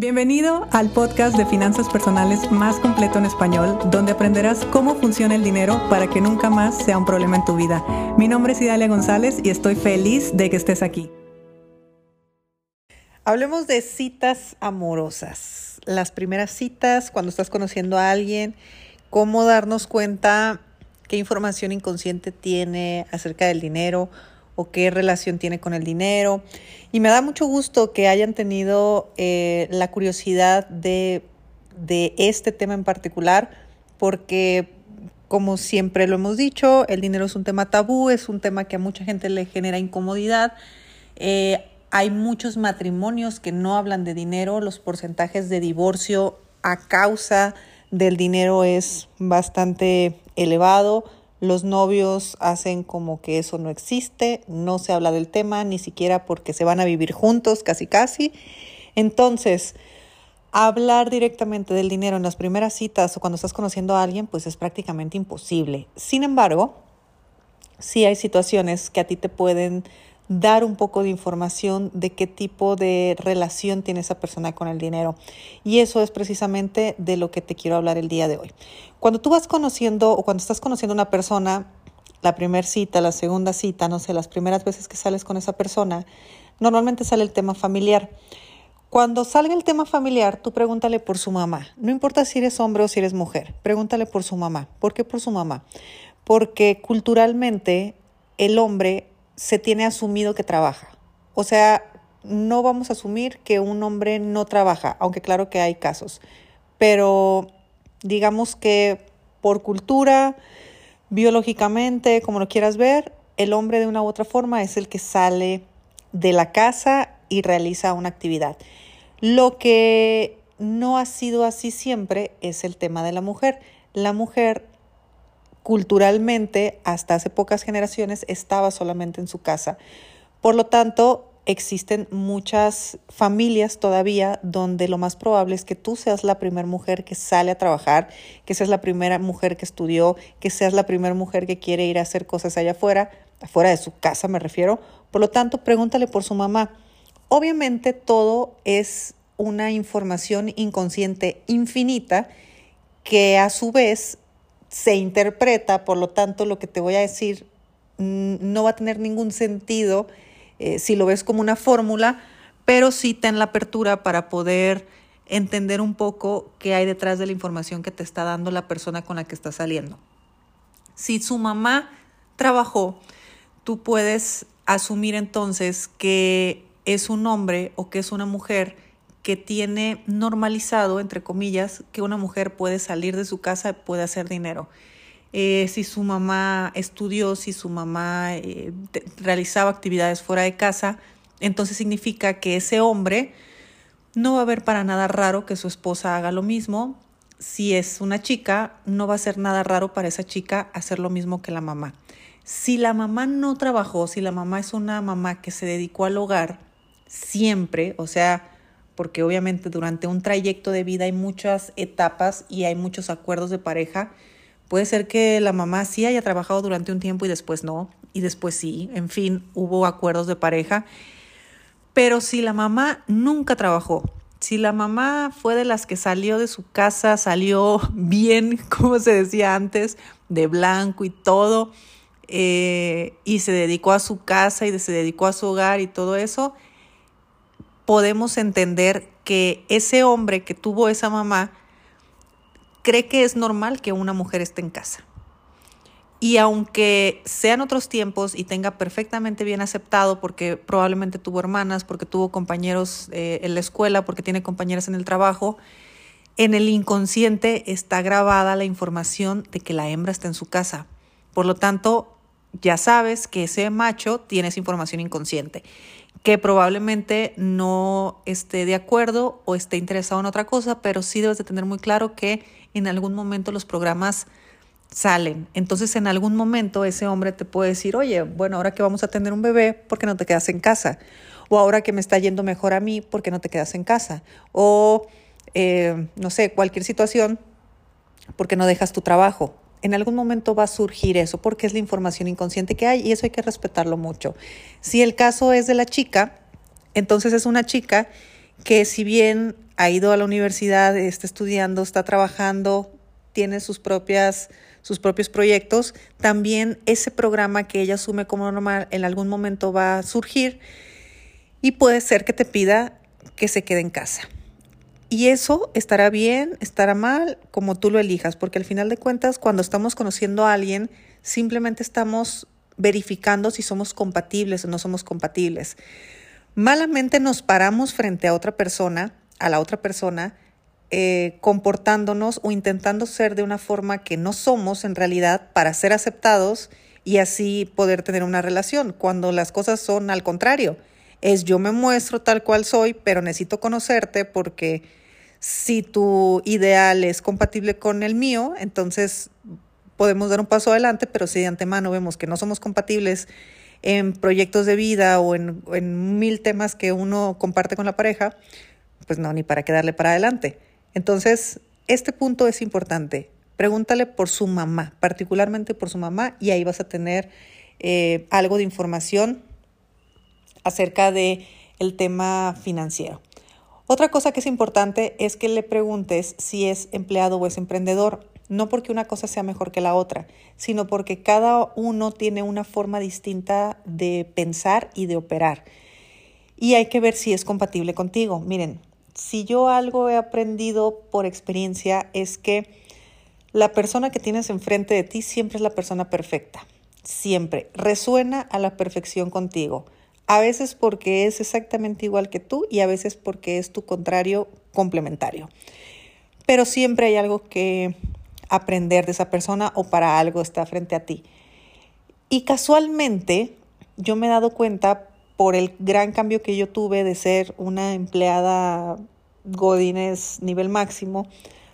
Bienvenido al podcast de finanzas personales más completo en español, donde aprenderás cómo funciona el dinero para que nunca más sea un problema en tu vida. Mi nombre es Idalia González y estoy feliz de que estés aquí. Hablemos de citas amorosas. Las primeras citas, cuando estás conociendo a alguien, cómo darnos cuenta qué información inconsciente tiene acerca del dinero o qué relación tiene con el dinero. Y me da mucho gusto que hayan tenido eh, la curiosidad de, este tema en particular, porque como siempre lo hemos dicho, el dinero es un tema tabú, es un tema que a mucha gente le genera incomodidad. Eh, hay muchos matrimonios que no hablan de dinero, los porcentajes de divorcio a causa del dinero es bastante elevado. Los novios hacen como que eso no existe, no se habla del tema, ni siquiera porque se van a vivir juntos, casi casi. Entonces, hablar directamente del dinero en las primeras citas o cuando estás conociendo a alguien, pues es prácticamente imposible. Sin embargo, sí hay situaciones que a ti te pueden dar un poco de información de qué tipo de relación tiene esa persona con el dinero. Y eso es precisamente de lo que te quiero hablar el día de hoy. Cuando tú vas conociendo o cuando estás conociendo a una persona, la primera cita, la segunda cita, no sé, las primeras veces que sales con esa persona, normalmente sale el tema familiar. Cuando salga el tema familiar, tú pregúntale por su mamá. No importa si eres hombre o si eres mujer, pregúntale por su mamá. ¿Por qué por su mamá? Porque culturalmente el hombre se tiene asumido que trabaja. O sea, no vamos a asumir que un hombre no trabaja, aunque claro que hay casos, pero digamos que por cultura, biológicamente, como lo quieras ver, el hombre de una u otra forma es el que sale de la casa y realiza una actividad. Lo que no ha sido así siempre es el tema de la mujer. La mujer culturalmente, hasta hace pocas generaciones, estaba solamente en su casa. Por lo tanto, existen muchas familias todavía donde lo más probable es que tú seas la primera mujer que sale a trabajar, que seas la primera mujer que estudió, que seas la primera mujer que quiere ir a hacer cosas allá afuera, afuera de su casa me refiero. Por lo tanto, pregúntale por su mamá. Obviamente todo es una información inconsciente infinita que a su vez se interpreta, por lo tanto lo que te voy a decir no va a tener ningún sentido eh, si lo ves como una fórmula, pero sí ten la apertura para poder entender un poco qué hay detrás de la información que te está dando la persona con la que está saliendo. Si su mamá trabajó, tú puedes asumir entonces que es un hombre o que es una mujer que tiene normalizado, entre comillas, que una mujer puede salir de su casa puede hacer dinero. Eh, si su mamá estudió, si su mamá eh, realizaba actividades fuera de casa, entonces significa que ese hombre no va a ver para nada raro que su esposa haga lo mismo. Si es una chica, no va a ser nada raro para esa chica hacer lo mismo que la mamá. Si la mamá no trabajó, si la mamá es una mamá que se dedicó al hogar siempre, o sea, porque obviamente durante un trayecto de vida hay muchas etapas y hay muchos acuerdos de pareja. Puede ser que la mamá sí haya trabajado durante un tiempo y después no, y después sí, en fin, hubo acuerdos de pareja. Pero si la mamá nunca trabajó, si la mamá fue de las que salió de su casa, salió bien, como se decía antes, de blanco y todo, eh, y se dedicó a su casa y se dedicó a su hogar y todo eso, podemos entender que ese hombre que tuvo esa mamá cree que es normal que una mujer esté en casa. Y aunque sean otros tiempos y tenga perfectamente bien aceptado, porque probablemente tuvo hermanas, porque tuvo compañeros eh, en la escuela, porque tiene compañeras en el trabajo, en el inconsciente está grabada la información de que la hembra está en su casa. Por lo tanto, ya sabes que ese macho tiene esa información inconsciente que probablemente no esté de acuerdo o esté interesado en otra cosa, pero sí debes de tener muy claro que en algún momento los programas salen. Entonces en algún momento ese hombre te puede decir, oye, bueno, ahora que vamos a tener un bebé, ¿por qué no te quedas en casa? O ahora que me está yendo mejor a mí, ¿por qué no te quedas en casa? O, eh, no sé, cualquier situación, ¿por qué no dejas tu trabajo? En algún momento va a surgir eso porque es la información inconsciente que hay y eso hay que respetarlo mucho. Si el caso es de la chica, entonces es una chica que si bien ha ido a la universidad, está estudiando, está trabajando, tiene sus propias sus propios proyectos, también ese programa que ella asume como normal en algún momento va a surgir y puede ser que te pida que se quede en casa. Y eso estará bien, estará mal, como tú lo elijas, porque al final de cuentas, cuando estamos conociendo a alguien, simplemente estamos verificando si somos compatibles o no somos compatibles. Malamente nos paramos frente a otra persona, a la otra persona, eh, comportándonos o intentando ser de una forma que no somos en realidad para ser aceptados y así poder tener una relación, cuando las cosas son al contrario. Es yo me muestro tal cual soy, pero necesito conocerte porque si tu ideal es compatible con el mío, entonces podemos dar un paso adelante, pero si de antemano vemos que no somos compatibles en proyectos de vida o en, mil temas que uno comparte con la pareja, pues no, ni para qué darle para adelante. Entonces, este punto es importante. Pregúntale por su mamá, particularmente por su mamá, y ahí vas a tener eh, algo de información acerca de el tema financiero. Otra cosa que es importante es que le preguntes si es empleado o es emprendedor, no porque una cosa sea mejor que la otra, sino porque cada uno tiene una forma distinta de pensar y de operar. Y hay que ver si es compatible contigo. Miren, si yo algo he aprendido por experiencia es que la persona que tienes enfrente de ti siempre es la persona perfecta, siempre. Resuena a la perfección contigo. A veces porque es exactamente igual que tú y a veces porque es tu contrario complementario. Pero siempre hay algo que aprender de esa persona o para algo está frente a ti. Y casualmente yo me he dado cuenta por el gran cambio que yo tuve de ser una empleada Godines nivel máximo,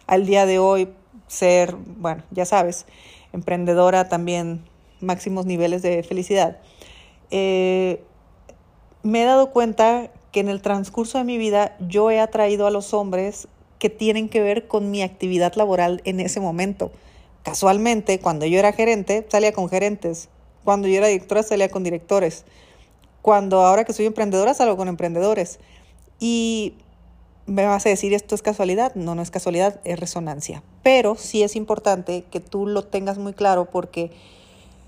al día de hoy ser, bueno, ya sabes, emprendedora también máximos niveles de felicidad. Eh, me he dado cuenta que en el transcurso de mi vida yo he atraído a los hombres que tienen que ver con mi actividad laboral en ese momento. Casualmente, cuando yo era gerente, salía con gerentes. Cuando yo era directora, salía con directores cuando ahora que soy emprendedora salgo con emprendedores. Y me vas a decir, esto es casualidad. No, no es casualidad, es resonancia. Pero sí es importante que tú lo tengas muy claro porque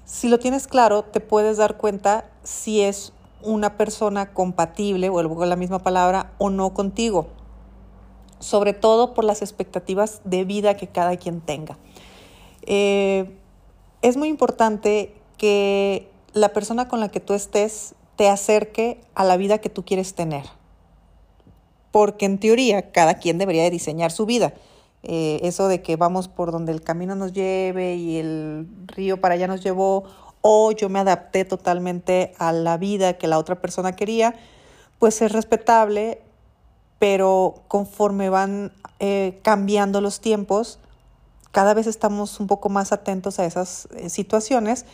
si lo tienes claro, te puedes dar cuenta si es una persona compatible, vuelvo con la misma palabra, o no contigo. Sobre todo por las expectativas de vida que cada quien tenga. Eh, es muy importante que la persona con la que tú estés te acerque a la vida que tú quieres tener. Porque en teoría cada quien debería de diseñar su vida. Eh, eso de que vamos por donde el camino nos lleve y el río para allá nos llevó, o yo me adapté totalmente a la vida que la otra persona quería, pues es respetable, pero conforme van eh, cambiando los tiempos, cada vez estamos un poco más atentos a esas eh, situaciones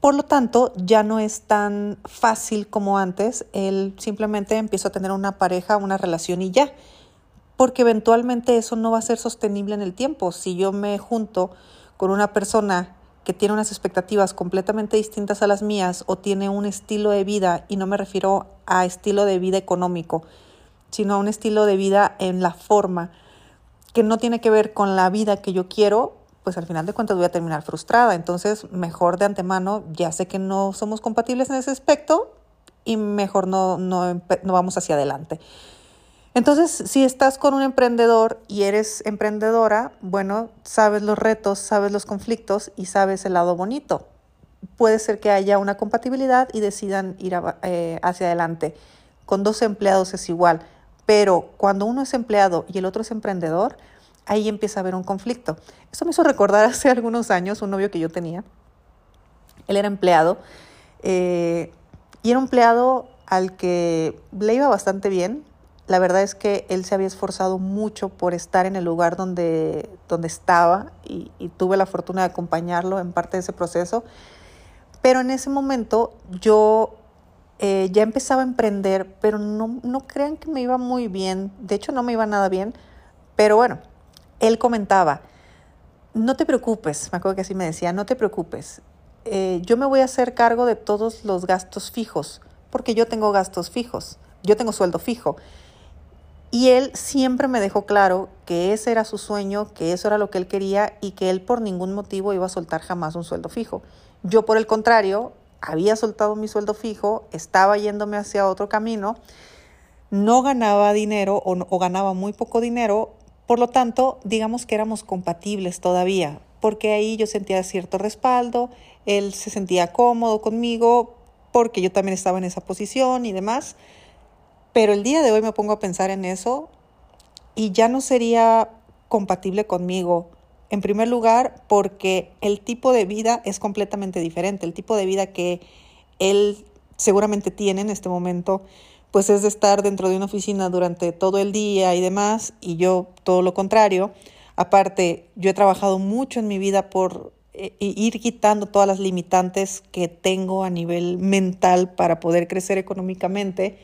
por lo tanto, ya no es tan fácil como antes. Él simplemente empieza a tener una pareja, una relación y ya. Porque eventualmente eso no va a ser sostenible en el tiempo. Si yo me junto con una persona que tiene unas expectativas completamente distintas a las mías o tiene un estilo de vida, y no me refiero a estilo de vida económico, sino a un estilo de vida en la forma que no tiene que ver con la vida que yo quiero, pues al final de cuentas voy a terminar frustrada. Entonces, mejor de antemano, ya sé que no somos compatibles en ese aspecto y mejor no, no, no vamos hacia adelante. Entonces, si estás con un emprendedor y eres emprendedora, bueno, sabes los retos, sabes los conflictos y sabes el lado bonito. Puede ser que haya una compatibilidad y decidan ir eh, hacia adelante. Con dos empleados es igual, pero cuando uno es empleado y el otro es emprendedor, ahí empieza a haber un conflicto. Eso me hizo recordar hace algunos años un novio que yo tenía. Él era empleado eh, y era un empleado al que le iba bastante bien. La verdad es que él se había esforzado mucho por estar en el lugar donde, donde estaba y, tuve la fortuna de acompañarlo en parte de ese proceso. Pero en ese momento yo eh, ya empezaba a emprender, pero no, no crean que me iba muy bien. De hecho, no me iba nada bien. Pero bueno, él comentaba, no te preocupes, me acuerdo que así me decía, no te preocupes, eh, yo me voy a hacer cargo de todos los gastos fijos, porque yo tengo gastos fijos, yo tengo sueldo fijo. Y él siempre me dejó claro que ese era su sueño, que eso era lo que él quería y que él por ningún motivo iba a soltar jamás un sueldo fijo. Yo, por el contrario, había soltado mi sueldo fijo, estaba yéndome hacia otro camino, no ganaba dinero o, ganaba muy poco dinero, por lo tanto, digamos que éramos compatibles todavía, porque ahí yo sentía cierto respaldo, él se sentía cómodo conmigo, porque yo también estaba en esa posición y demás. Pero el día de hoy me pongo a pensar en eso y ya no sería compatible conmigo. En primer lugar, porque el tipo de vida es completamente diferente. El tipo de vida que él seguramente tiene en este momento, pues es de estar dentro de una oficina durante todo el día y demás, y yo todo lo contrario. Aparte, yo he trabajado mucho en mi vida por eh, ir quitando todas las limitantes que tengo a nivel mental para poder crecer económicamente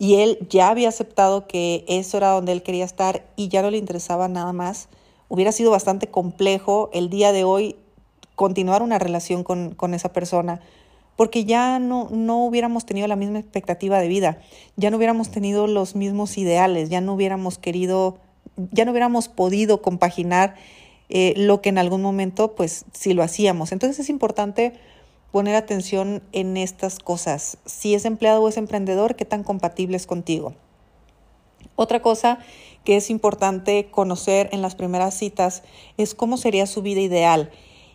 y él ya había aceptado que eso era donde él quería estar y ya no le interesaba nada más. Hubiera sido bastante complejo el día de hoy continuar una relación con, con esa persona, porque ya no, no hubiéramos tenido la misma expectativa de vida, ya no hubiéramos tenido los mismos ideales, ya no hubiéramos querido, ya no hubiéramos podido compaginar eh, lo que en algún momento, pues, sí lo hacíamos. Entonces es importante poner atención en estas cosas. Si es empleado o es emprendedor, qué tan compatible es contigo. Otra cosa que es importante conocer en las primeras citas es cómo sería su vida ideal.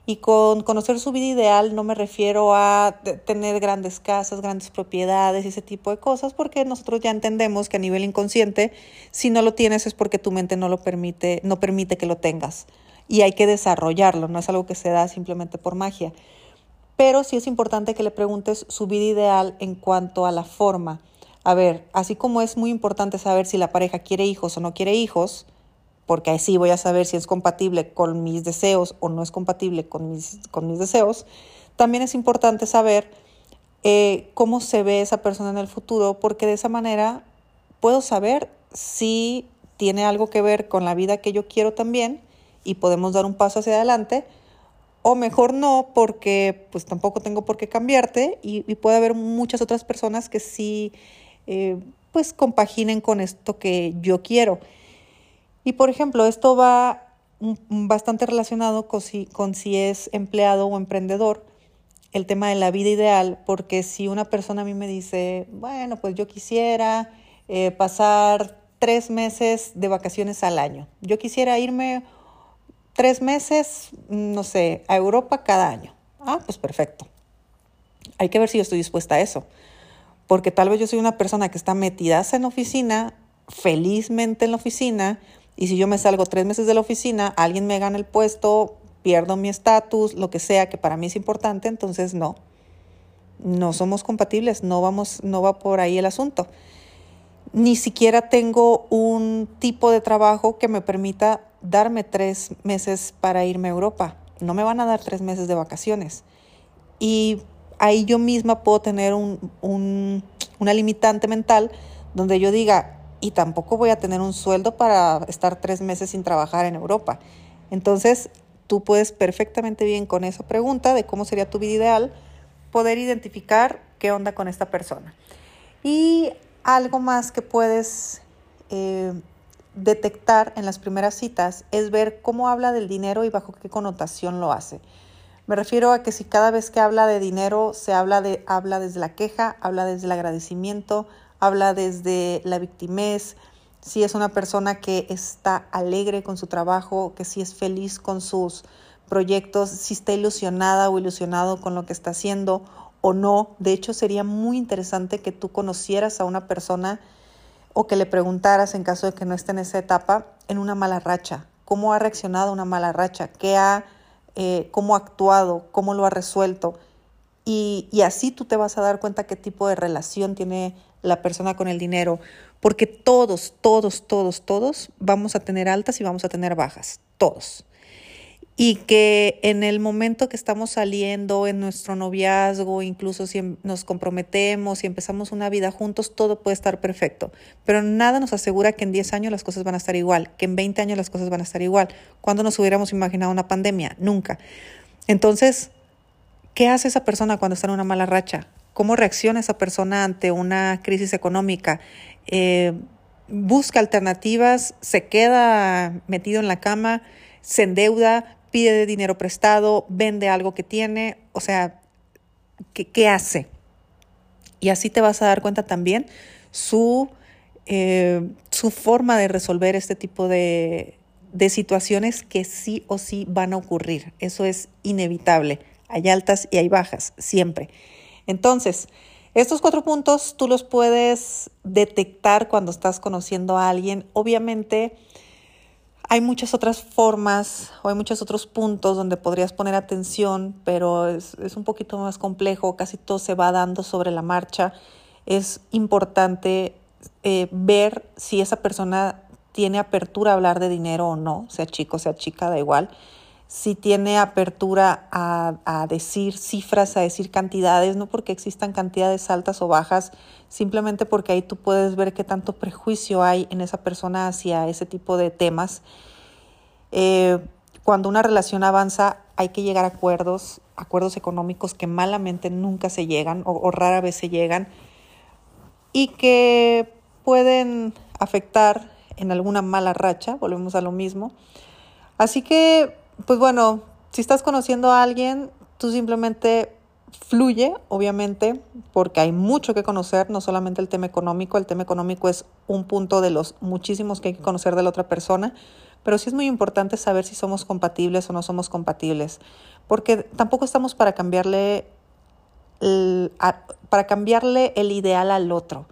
Y con conocer su vida ideal no me refiero a tener grandes casas, grandes propiedades y ese tipo de cosas, porque nosotros ya entendemos que a nivel inconsciente, si no lo tienes es porque tu mente no lo permite, no permite que lo tengas. Y hay que desarrollarlo, no es algo que se da simplemente por magia pero sí es importante que le preguntes su vida ideal en cuanto a la forma. A ver, así como es muy importante saber si la pareja quiere hijos o no quiere hijos, porque así voy a saber si es compatible con mis deseos o no es compatible con mis, con mis deseos, también es importante saber eh, cómo se ve esa persona en el futuro, porque de esa manera puedo saber si tiene algo que ver con la vida que yo quiero también y podemos dar un paso hacia adelante o mejor no, porque pues tampoco tengo por qué cambiarte y, puede haber muchas otras personas que sí eh, pues compaginen con esto que yo quiero. Y por ejemplo, esto va bastante relacionado con si, con si es empleado o emprendedor, el tema de la vida ideal, porque si una persona a mí me dice, bueno, pues yo quisiera eh, pasar tres meses de vacaciones al año, yo quisiera irme tres meses, no sé, a Europa cada año. Ah, pues perfecto. Hay que ver si yo estoy dispuesta a eso. Porque tal vez yo soy una persona que está metida en la oficina, felizmente en la oficina, y si yo me salgo tres meses de la oficina, alguien me gana el puesto, pierdo mi estatus, lo que sea que para mí es importante, entonces no. No somos compatibles, no vamos, no va por ahí el asunto. Ni siquiera tengo un tipo de trabajo que me permita darme tres meses para irme a Europa. No me van a dar tres meses de vacaciones. Y ahí yo misma puedo tener un, una limitante mental donde yo diga, y tampoco voy a tener un sueldo para estar tres meses sin trabajar en Europa. Entonces, tú puedes perfectamente bien con esa pregunta de cómo sería tu vida ideal, poder identificar qué onda con esta persona. Y algo más que puedes eh, detectar en las primeras citas es ver cómo habla del dinero y bajo qué connotación lo hace. Me refiero a que si cada vez que habla de dinero se habla de habla desde la queja, habla desde el agradecimiento, habla desde la victimez, si es una persona que está alegre con su trabajo, que si es feliz con sus proyectos, si está ilusionada o ilusionado con lo que está haciendo o no. De hecho, sería muy interesante que tú conocieras a una persona o que le preguntaras en caso de que no esté en esa etapa, en una mala racha, cómo ha reaccionado una mala racha, qué ha, eh, cómo ha actuado, cómo lo ha resuelto. Y, y así tú te vas a dar cuenta qué tipo de relación tiene la persona con el dinero, porque todos, todos, todos, todos vamos a tener altas y vamos a tener bajas, todos y que en el momento que estamos saliendo en nuestro noviazgo, incluso si em, nos comprometemos y empezamos una vida juntos, todo puede estar perfecto, pero nada nos asegura que en 10 años las cosas van a estar igual, que en 20 años las cosas van a estar igual. ¿Cuándo nos hubiéramos imaginado una pandemia? Nunca. Entonces, ¿qué hace esa persona cuando está en una mala racha? ¿Cómo reacciona esa persona ante una crisis económica? Eh, busca alternativas, se queda metido en la cama, se endeuda, pide dinero prestado, vende algo que tiene, o sea, ¿qué, hace? Y así te vas a dar cuenta también su, eh, su forma de resolver este tipo de, de situaciones que sí o sí van a ocurrir. Eso es inevitable. Hay altas y hay bajas, siempre. Entonces, estos cuatro puntos tú los puedes detectar cuando estás conociendo a alguien. Obviamente, hay muchas otras formas o hay muchos otros puntos donde podrías poner atención, pero es, es, un poquito más complejo, casi todo se va dando sobre la marcha. Es importante eh, ver si esa persona tiene apertura a hablar de dinero o no, sea chico, sea chica, da igual. Si tiene apertura a, a, decir cifras, a decir cantidades, no porque existan cantidades altas o bajas, simplemente porque ahí tú puedes ver qué tanto prejuicio hay en esa persona hacia ese tipo de temas. Eh, cuando una relación avanza, hay que llegar a acuerdos, acuerdos económicos que malamente nunca se llegan o, o rara vez se llegan y que pueden afectar en alguna mala racha, volvemos a lo mismo. Así que, pues bueno, si estás conociendo a alguien, tú simplemente fluye, obviamente, porque hay mucho que conocer, no solamente el tema económico, el tema económico es un punto de los muchísimos que hay que conocer de la otra persona, pero sí es muy importante saber si somos compatibles o no somos compatibles, porque tampoco estamos para cambiarle el, para cambiarle el ideal al otro.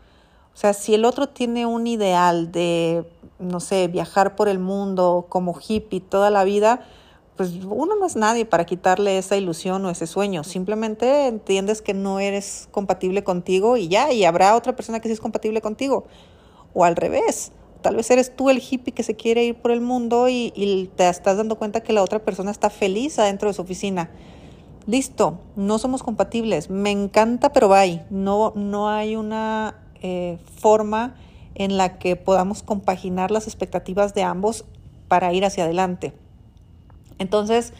O sea, si el otro tiene un ideal de, no sé, viajar por el mundo como hippie toda la vida, pues uno no es nadie para quitarle esa ilusión o ese sueño. Simplemente entiendes que no eres compatible contigo y ya, y habrá otra persona que sí es compatible contigo. O al revés. Tal vez eres tú el hippie que se quiere ir por el mundo y, te estás dando cuenta que la otra persona está feliz adentro de su oficina. Listo, no somos compatibles. Me encanta, pero bye. No, no hay una eh, forma en la que podamos compaginar las expectativas de ambos para ir hacia adelante. Entonces,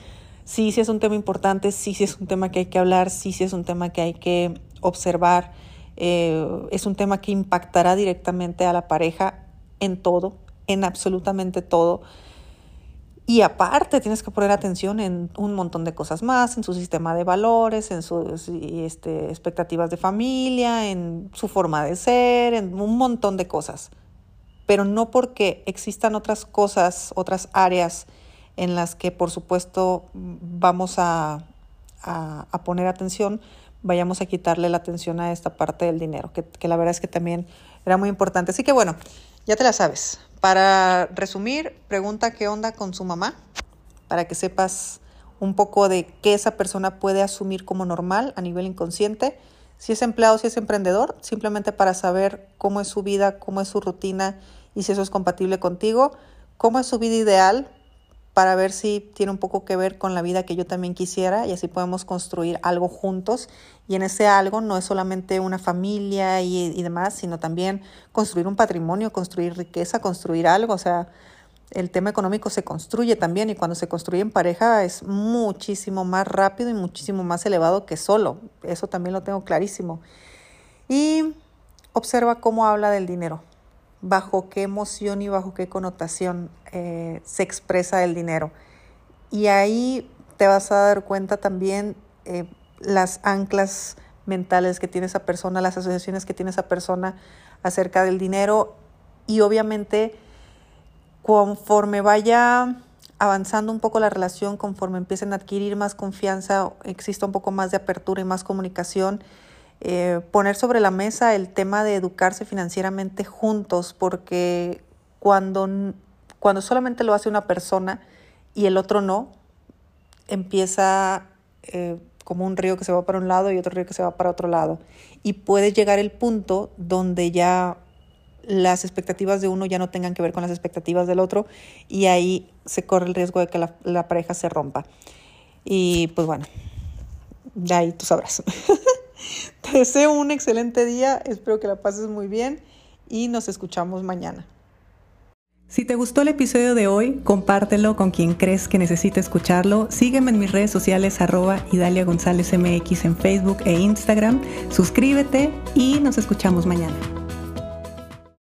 sí, sí es un tema importante, sí, sí es un tema que hay que hablar, sí, sí es un tema que hay que observar, eh, es un tema que impactará directamente a la pareja en todo, en absolutamente todo. Y aparte tienes que poner atención en un montón de cosas más, en su sistema de valores, en sus este, expectativas de familia, en su forma de ser, en un montón de cosas. Pero no porque existan otras cosas, otras áreas en las que por supuesto vamos a, a, poner atención, vayamos a quitarle la atención a esta parte del dinero, que, que la verdad es que también era muy importante. Así que bueno, ya te la sabes. Para resumir, pregunta qué onda con su mamá, para que sepas un poco de qué esa persona puede asumir como normal a nivel inconsciente. Si es empleado, si es emprendedor, simplemente para saber cómo es su vida, cómo es su rutina y si eso es compatible contigo, cómo es su vida ideal para ver si tiene un poco que ver con la vida que yo también quisiera y así podemos construir algo juntos. Y en ese algo no es solamente una familia y, demás, sino también construir un patrimonio, construir riqueza, construir algo. O sea, el tema económico se construye también y cuando se construye en pareja es muchísimo más rápido y muchísimo más elevado que solo. Eso también lo tengo clarísimo. Y observa cómo habla del dinero bajo qué emoción y bajo qué connotación eh, se expresa el dinero. Y ahí te vas a dar cuenta también eh, las anclas mentales que tiene esa persona, las asociaciones que tiene esa persona acerca del dinero y obviamente conforme vaya avanzando un poco la relación, conforme empiecen a adquirir más confianza, exista un poco más de apertura y más comunicación, eh, poner sobre la mesa el tema de educarse financieramente juntos, porque cuando, cuando solamente lo hace una persona y el otro no, empieza eh, como un río que se va para un lado y otro río que se va para otro lado. Y puede llegar el punto donde ya las expectativas de uno ya no tengan que ver con las expectativas del otro y ahí se corre el riesgo de que la, la pareja se rompa. Y pues bueno, de ahí tú sabrás. Te deseo un excelente día, espero que la pases muy bien y nos escuchamos mañana. Si te gustó el episodio de hoy, compártelo con quien crees que necesite escucharlo. Sígueme en mis redes sociales arroba Idalia González MX en Facebook e Instagram. Suscríbete y nos escuchamos mañana.